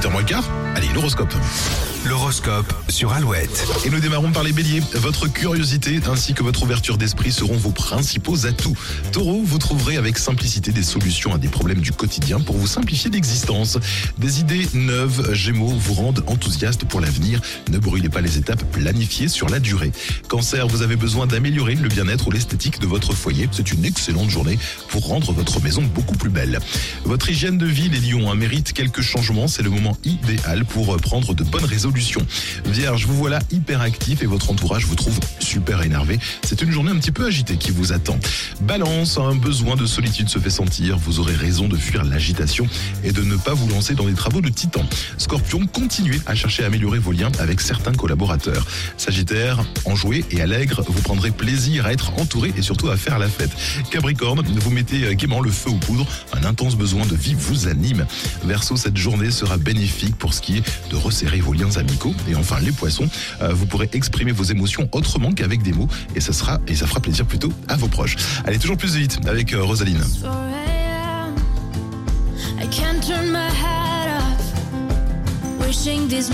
8h moins le quart, allez, l'horoscope. L'horoscope sur Alouette. Et nous démarrons par les béliers. Votre curiosité ainsi que votre ouverture d'esprit seront vos principaux atouts. Taureau, vous trouverez avec simplicité des solutions à des problèmes du quotidien pour vous simplifier l'existence. Des idées neuves, Gémeaux, vous rendent enthousiaste pour l'avenir. Ne brûlez pas les étapes planifiées sur la durée. Cancer, vous avez besoin d'améliorer le bien-être ou l'esthétique de votre foyer. C'est une excellente journée pour rendre votre maison beaucoup plus belle. Votre hygiène de vie, les lions, hein, mérite quelques changements. C'est le moment idéal pour prendre de bonnes résolutions. Vierge, vous voilà hyper actif et votre entourage vous trouve super énervé. C'est une journée un petit peu agitée qui vous attend. Balance, un besoin de solitude se fait sentir. Vous aurez raison de fuir l'agitation et de ne pas vous lancer dans des travaux de titan. Scorpion, continuez à chercher à améliorer vos liens avec certains collaborateurs. Sagittaire, enjoué et allègre, vous prendrez plaisir à être entouré et surtout à faire la fête. Capricorne, vous mettez gaiement le feu aux poudres. Un intense besoin de vie vous anime. Verseau, cette journée sera bénéfique pour ce qui est de resserrer vos liens amicaux. Et enfin, les poissons, euh, vous pourrez exprimer vos émotions autrement qu'avec des mots et ça sera et ça fera plaisir plutôt à vos proches. Allez, toujours plus vite avec euh, Rosaline. 4 a.m. I can't turn my head off. Wishing these